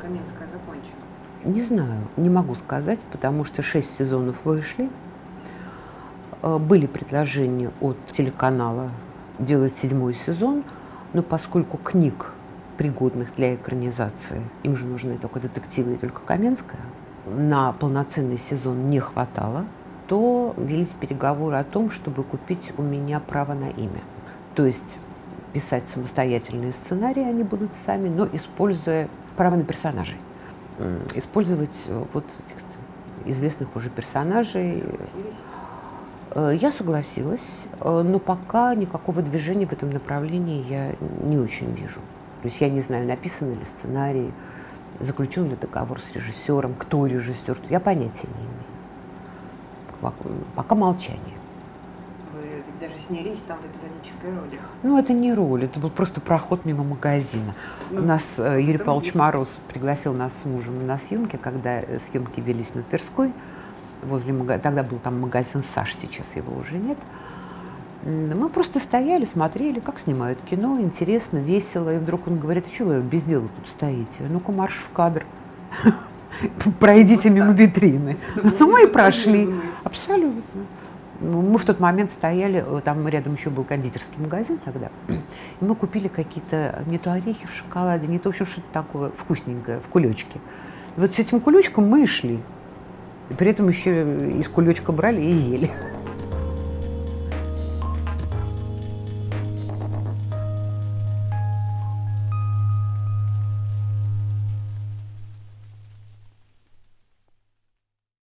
Каменская закончена? Не знаю, не могу сказать, потому что шесть сезонов вышли. Э, были предложения от телеканала делать седьмой сезон, но поскольку книг, пригодных для экранизации, им же нужны только детективы и только Каменская, на полноценный сезон не хватало, то велись переговоры о том, чтобы купить у меня право на имя. То есть писать самостоятельные сценарии они будут сами, но используя право на персонажей. Использовать э, вот известных уже персонажей. Э, я согласилась, э, но пока никакого движения в этом направлении я не очень вижу. То есть я не знаю, написан ли сценарий, заключен ли договор с режиссером, кто режиссер. Я понятия не имею. Пока молчание. Ведь даже снялись там в эпизодической роли. Ну, это не роль, это был просто проход мимо магазина. Ну, У нас э, Юрий Павлович есть. Мороз пригласил нас с мужем на съемки, когда э, съемки велись на Тверской, возле мага... тогда был там магазин Саш, сейчас его уже нет. Мы просто стояли, смотрели, как снимают кино, интересно, весело. И вдруг он говорит, а что вы без дела тут стоите? Ну-ка, марш в кадр. Пройдите мимо витрины. Ну, мы и прошли. Абсолютно. Мы в тот момент стояли, э, там рядом еще был кондитерский магазин тогда, и мы купили какие-то не то орехи в шоколаде, не то еще что-то такое вкусненькое в кулечке. И вот с этим кулечком мы и шли. И при этом еще из кулечка брали и ели.